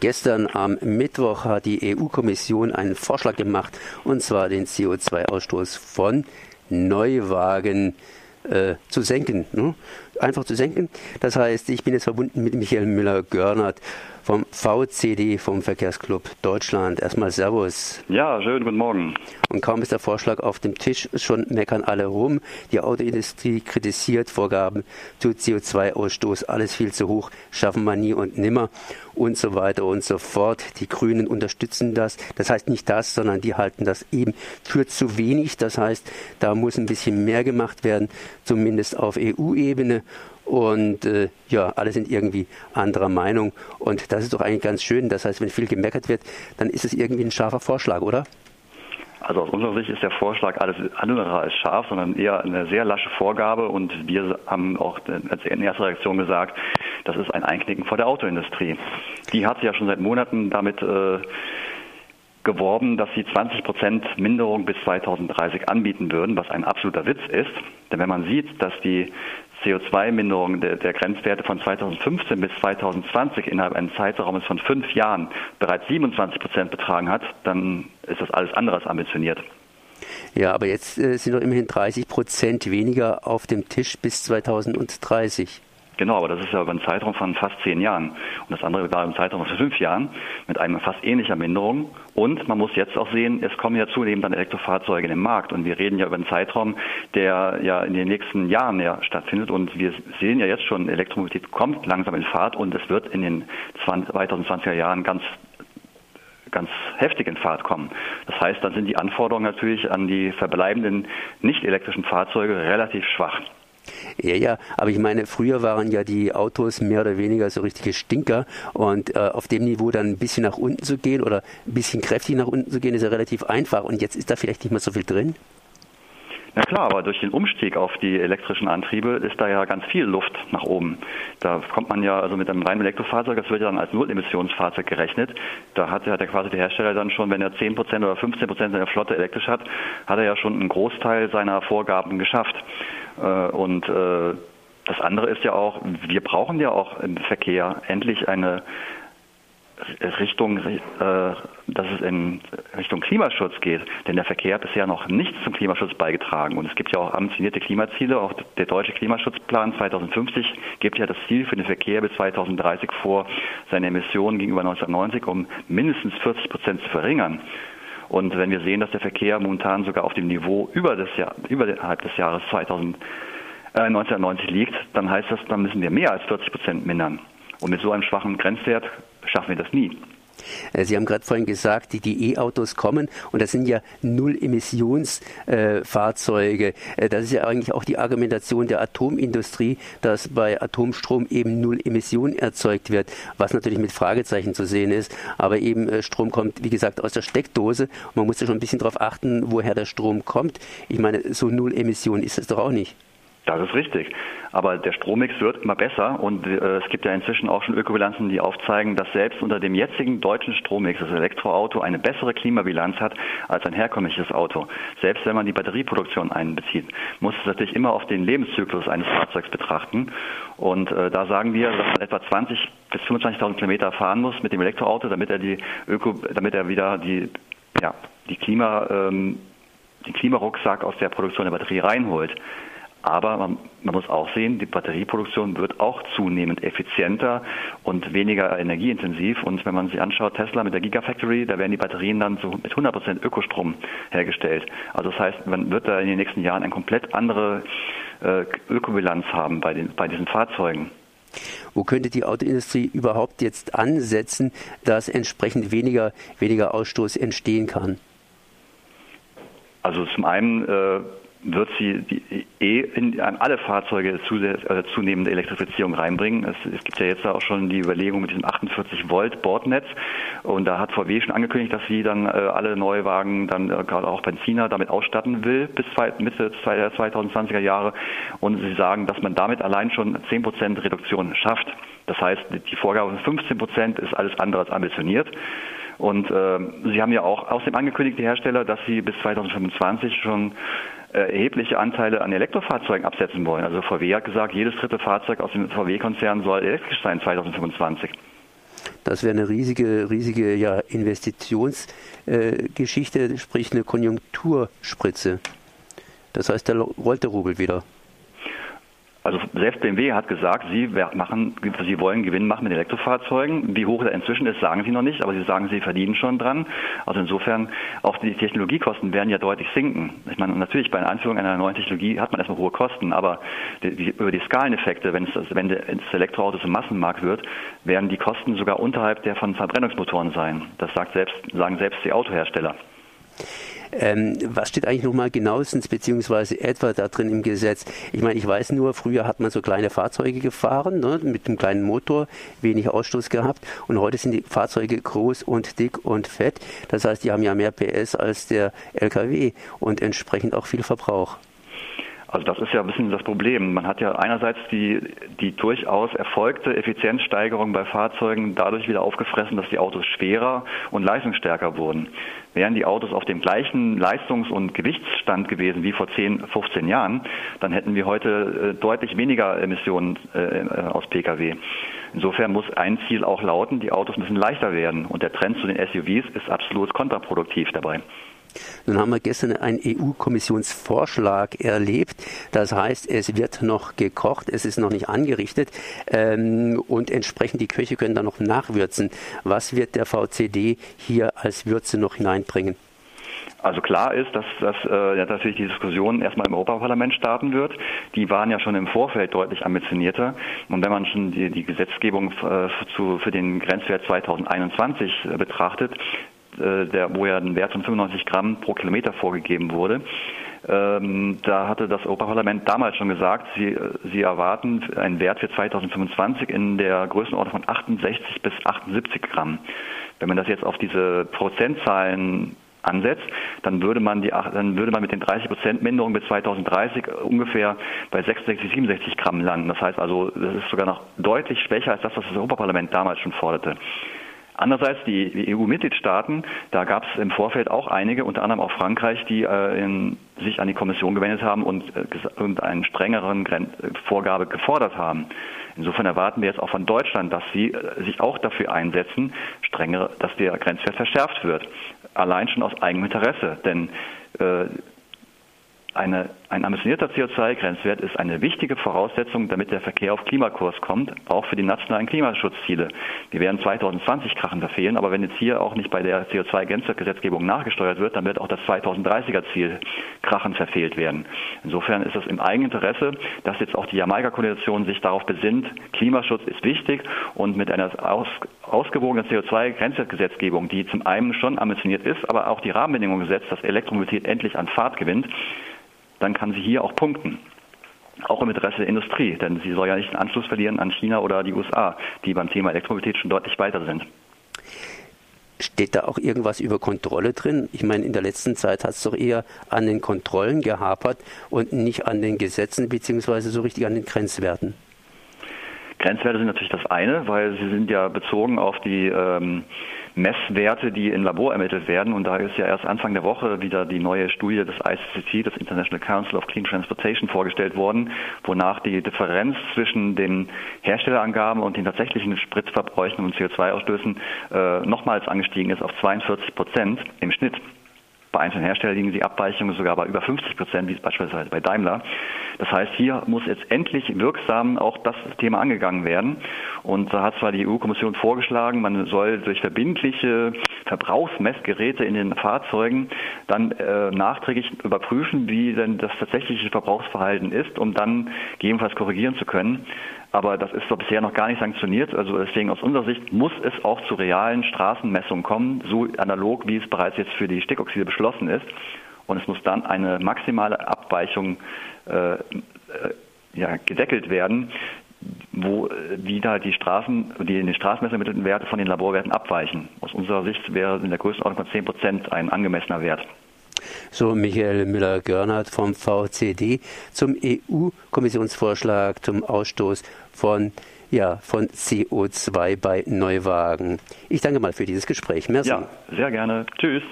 Gestern am Mittwoch hat die EU-Kommission einen Vorschlag gemacht, und zwar den CO2-Ausstoß von Neuwagen äh, zu senken. Ne? Einfach zu senken. Das heißt, ich bin jetzt verbunden mit Michael Müller-Görnert vom VCD, vom Verkehrsclub Deutschland. Erstmal Servus. Ja, schönen guten Morgen. Und kaum ist der Vorschlag auf dem Tisch, schon meckern alle rum. Die Autoindustrie kritisiert Vorgaben zu CO2-Ausstoß, alles viel zu hoch, schaffen wir nie und nimmer und so weiter und so fort. Die Grünen unterstützen das. Das heißt nicht das, sondern die halten das eben für zu wenig. Das heißt, da muss ein bisschen mehr gemacht werden, zumindest auf EU-Ebene. Und äh, ja, alle sind irgendwie anderer Meinung. Und das ist doch eigentlich ganz schön. Das heißt, wenn viel gemeckert wird, dann ist es irgendwie ein scharfer Vorschlag, oder? Also aus unserer Sicht ist der Vorschlag alles andere als scharf, sondern eher eine sehr lasche Vorgabe. Und wir haben auch als erste Reaktion gesagt, das ist ein Einknicken vor der Autoindustrie. Die hat ja schon seit Monaten damit äh, geworben, dass sie 20 Prozent Minderung bis 2030 anbieten würden, was ein absoluter Witz ist. Denn wenn man sieht, dass die CO2-Minderung der, der, Grenzwerte von 2015 bis 2020 innerhalb eines Zeitraumes von fünf Jahren bereits 27 Prozent betragen hat, dann ist das alles andere als ambitioniert. Ja, aber jetzt äh, sind noch immerhin 30 Prozent weniger auf dem Tisch bis 2030. Genau, aber das ist ja über einen Zeitraum von fast zehn Jahren. Und das andere war im Zeitraum von fünf Jahren mit einer fast ähnlicher Minderung. Und man muss jetzt auch sehen, es kommen ja zunehmend dann Elektrofahrzeuge in den Markt. Und wir reden ja über einen Zeitraum, der ja in den nächsten Jahren ja stattfindet. Und wir sehen ja jetzt schon, Elektromobilität kommt langsam in Fahrt und es wird in den 2020er Jahren ganz ganz heftig in Fahrt kommen. Das heißt, dann sind die Anforderungen natürlich an die verbleibenden nicht elektrischen Fahrzeuge relativ schwach. Ja, ja, aber ich meine, früher waren ja die Autos mehr oder weniger so richtige Stinker und äh, auf dem Niveau dann ein bisschen nach unten zu gehen oder ein bisschen kräftig nach unten zu gehen, ist ja relativ einfach und jetzt ist da vielleicht nicht mehr so viel drin. Na klar, aber durch den Umstieg auf die elektrischen Antriebe ist da ja ganz viel Luft nach oben. Da kommt man ja also mit einem reinen Elektrofahrzeug, das wird ja dann als Null-Emissionsfahrzeug gerechnet. Da hat ja der, quasi der Hersteller dann schon, wenn er 10% oder 15% seiner Flotte elektrisch hat, hat er ja schon einen Großteil seiner Vorgaben geschafft. Äh, und äh, das andere ist ja auch, wir brauchen ja auch im Verkehr endlich eine Richtung, äh, dass es in Richtung Klimaschutz geht. Denn der Verkehr hat bisher noch nichts zum Klimaschutz beigetragen. Und es gibt ja auch ambitionierte Klimaziele. Auch der deutsche Klimaschutzplan 2050 gibt ja das Ziel für den Verkehr bis 2030 vor, seine Emissionen gegenüber 1990 um mindestens 40 Prozent zu verringern. Und wenn wir sehen, dass der Verkehr momentan sogar auf dem Niveau über das Jahr, überhalb des Jahres 2000, äh, 1990 liegt, dann heißt das, dann müssen wir mehr als 40 Prozent mindern. Und mit so einem schwachen Grenzwert schaffen wir das nie. Äh, Sie haben gerade vorhin gesagt, die E-Autos kommen und das sind ja Null-Emissionsfahrzeuge. Äh, das ist ja eigentlich auch die Argumentation der Atomindustrie, dass bei Atomstrom eben Null Emission erzeugt wird, was natürlich mit Fragezeichen zu sehen ist. Aber eben äh, Strom kommt, wie gesagt, aus der Steckdose. Man muss ja schon ein bisschen darauf achten, woher der Strom kommt. Ich meine, so Null Emission ist es doch auch nicht. Das ist richtig. Aber der Strommix wird immer besser und äh, es gibt ja inzwischen auch schon Ökobilanzen, die aufzeigen, dass selbst unter dem jetzigen deutschen Strommix das Elektroauto eine bessere Klimabilanz hat als ein herkömmliches Auto. Selbst wenn man die Batterieproduktion einbezieht, muss es natürlich immer auf den Lebenszyklus eines Fahrzeugs betrachten. Und äh, da sagen wir, dass man etwa 20 bis 25.000 Kilometer fahren muss mit dem Elektroauto, damit er die Öko, damit er wieder die, ja, die Klima, ähm, den Klimarucksack aus der Produktion der Batterie reinholt. Aber man, man, muss auch sehen, die Batterieproduktion wird auch zunehmend effizienter und weniger energieintensiv. Und wenn man sich anschaut, Tesla mit der Gigafactory, da werden die Batterien dann so mit 100 Prozent Ökostrom hergestellt. Also das heißt, man wird da in den nächsten Jahren eine komplett andere äh, Ökobilanz haben bei, den, bei diesen Fahrzeugen. Wo könnte die Autoindustrie überhaupt jetzt ansetzen, dass entsprechend weniger, weniger Ausstoß entstehen kann? Also zum einen äh, wird sie die eh in, an alle Fahrzeuge zu, äh, zunehmende Elektrifizierung reinbringen. Es, es, gibt ja jetzt auch schon die Überlegung mit diesem 48 Volt Bordnetz und da hat VW schon angekündigt, dass sie dann äh, alle Neuwagen dann äh, gerade auch Benziner damit ausstatten will bis zwei, Mitte der 2020er Jahre und sie sagen, dass man damit allein schon 10 Prozent Reduktion schafft. Das heißt, die Vorgabe von 15 Prozent ist alles andere als ambitioniert. Und äh, Sie haben ja auch außerdem angekündigt, die Hersteller, dass Sie bis 2025 schon äh, erhebliche Anteile an Elektrofahrzeugen absetzen wollen. Also VW hat gesagt, jedes dritte Fahrzeug aus dem VW-Konzern soll elektrisch sein 2025. Das wäre eine riesige, riesige ja, Investitionsgeschichte, äh, sprich eine Konjunkturspritze. Das heißt, da rollt der Rubel wieder. Also selbst BMW hat gesagt, sie machen, sie wollen Gewinn machen mit Elektrofahrzeugen. Wie hoch er inzwischen ist, sagen sie noch nicht, aber sie sagen, sie verdienen schon dran. Also insofern, auch die Technologiekosten werden ja deutlich sinken. Ich meine, natürlich bei der Einführung einer neuen Technologie hat man erstmal hohe Kosten, aber die, die, über die Skaleneffekte, wenn es, wenn das Elektroauto zum Massenmarkt wird, werden die Kosten sogar unterhalb der von Verbrennungsmotoren sein. Das sagt selbst, sagen selbst die Autohersteller. Ähm, was steht eigentlich nochmal genauestens beziehungsweise etwa da drin im Gesetz? Ich meine, ich weiß nur, früher hat man so kleine Fahrzeuge gefahren, ne, mit einem kleinen Motor, wenig Ausstoß gehabt und heute sind die Fahrzeuge groß und dick und fett. Das heißt, die haben ja mehr PS als der LKW und entsprechend auch viel Verbrauch. Also das ist ja ein bisschen das Problem. Man hat ja einerseits die, die durchaus erfolgte Effizienzsteigerung bei Fahrzeugen dadurch wieder aufgefressen, dass die Autos schwerer und leistungsstärker wurden. Wären die Autos auf dem gleichen Leistungs- und Gewichtsstand gewesen wie vor 10, 15 Jahren, dann hätten wir heute äh, deutlich weniger Emissionen äh, aus Pkw. Insofern muss ein Ziel auch lauten, die Autos müssen leichter werden. Und der Trend zu den SUVs ist absolut kontraproduktiv dabei. Nun haben wir gestern einen EU-Kommissionsvorschlag erlebt. Das heißt, es wird noch gekocht, es ist noch nicht angerichtet ähm, und entsprechend die Köche können dann noch nachwürzen. Was wird der VCD hier als Würze noch hineinbringen? Also klar ist, dass, dass äh, ja, natürlich die Diskussion erstmal im Europaparlament starten wird. Die waren ja schon im Vorfeld deutlich ambitionierter. Und wenn man schon die, die Gesetzgebung äh, zu, für den Grenzwert 2021 äh, betrachtet, äh, der, wo ja ein Wert von 95 Gramm pro Kilometer vorgegeben wurde. Ähm, da hatte das Europaparlament damals schon gesagt, sie, sie erwarten einen Wert für 2025 in der Größenordnung von 68 bis 78 Gramm. Wenn man das jetzt auf diese Prozentzahlen ansetzt, dann würde man die, dann würde man mit den 30 Prozent Minderung bis 2030 ungefähr bei 66, 67 Gramm landen. Das heißt also, das ist sogar noch deutlich schwächer als das, was das Europaparlament damals schon forderte. Andererseits die EU-Mitgliedstaaten, da gab es im Vorfeld auch einige, unter anderem auch Frankreich, die äh, in, sich an die Kommission gewendet haben und, äh, und einen strengeren Gren Vorgabe gefordert haben. Insofern erwarten wir jetzt auch von Deutschland, dass sie äh, sich auch dafür einsetzen, strengere, dass der Grenzwert verschärft wird. Allein schon aus eigenem Interesse, denn äh, eine, ein ambitionierter CO2-Grenzwert ist eine wichtige Voraussetzung, damit der Verkehr auf Klimakurs kommt, auch für die nationalen Klimaschutzziele. Wir werden 2020 Krachen verfehlen, aber wenn jetzt hier auch nicht bei der CO2-Grenzwertgesetzgebung nachgesteuert wird, dann wird auch das 2030er-Ziel Krachen verfehlt werden. Insofern ist es im Eigeninteresse, dass jetzt auch die Jamaika-Koalition sich darauf besinnt, Klimaschutz ist wichtig und mit einer aus, ausgewogenen CO2-Grenzwertgesetzgebung, die zum einen schon ambitioniert ist, aber auch die Rahmenbedingungen setzt, dass Elektromobilität endlich an Fahrt gewinnt, dann kann sie hier auch punkten. Auch im Interesse der Industrie, denn sie soll ja nicht den Anschluss verlieren an China oder die USA, die beim Thema Elektromobilität schon deutlich weiter sind. Steht da auch irgendwas über Kontrolle drin? Ich meine, in der letzten Zeit hat es doch eher an den Kontrollen gehapert und nicht an den Gesetzen beziehungsweise so richtig an den Grenzwerten. Grenzwerte sind natürlich das eine, weil sie sind ja bezogen auf die ähm, Messwerte, die im Labor ermittelt werden. Und da ist ja erst Anfang der Woche wieder die neue Studie des ICCT, des International Council of Clean Transportation, vorgestellt worden, wonach die Differenz zwischen den Herstellerangaben und den tatsächlichen Spritverbräuchen und CO2-Ausstößen äh, nochmals angestiegen ist auf 42 Prozent im Schnitt. Bei einzelnen Herstellern liegen die Abweichungen sogar bei über 50 Prozent, wie beispielsweise bei Daimler. Das heißt, hier muss jetzt endlich wirksam auch das Thema angegangen werden. Und da hat zwar die EU-Kommission vorgeschlagen, man soll durch verbindliche Verbrauchsmessgeräte in den Fahrzeugen dann äh, nachträglich überprüfen, wie denn das tatsächliche Verbrauchsverhalten ist, um dann gegebenenfalls korrigieren zu können. Aber das ist doch bisher noch gar nicht sanktioniert. Also deswegen aus unserer Sicht muss es auch zu realen Straßenmessungen kommen, so analog wie es bereits jetzt für die Stickoxide beschlossen ist. Und es muss dann eine maximale Abweichung äh, äh, ja, gedeckelt werden, wo wie da die Straßen, die in den Straßenmessungen ermittelten Werte von den Laborwerten abweichen. Aus unserer Sicht wäre in der Größenordnung von 10 Prozent ein angemessener Wert. So Michael Müller-Görnert vom VCD zum EU-Kommissionsvorschlag zum Ausstoß von ja, von CO2 bei Neuwagen. Ich danke mal für dieses Gespräch. Merci. Ja, sehr gerne. Tschüss.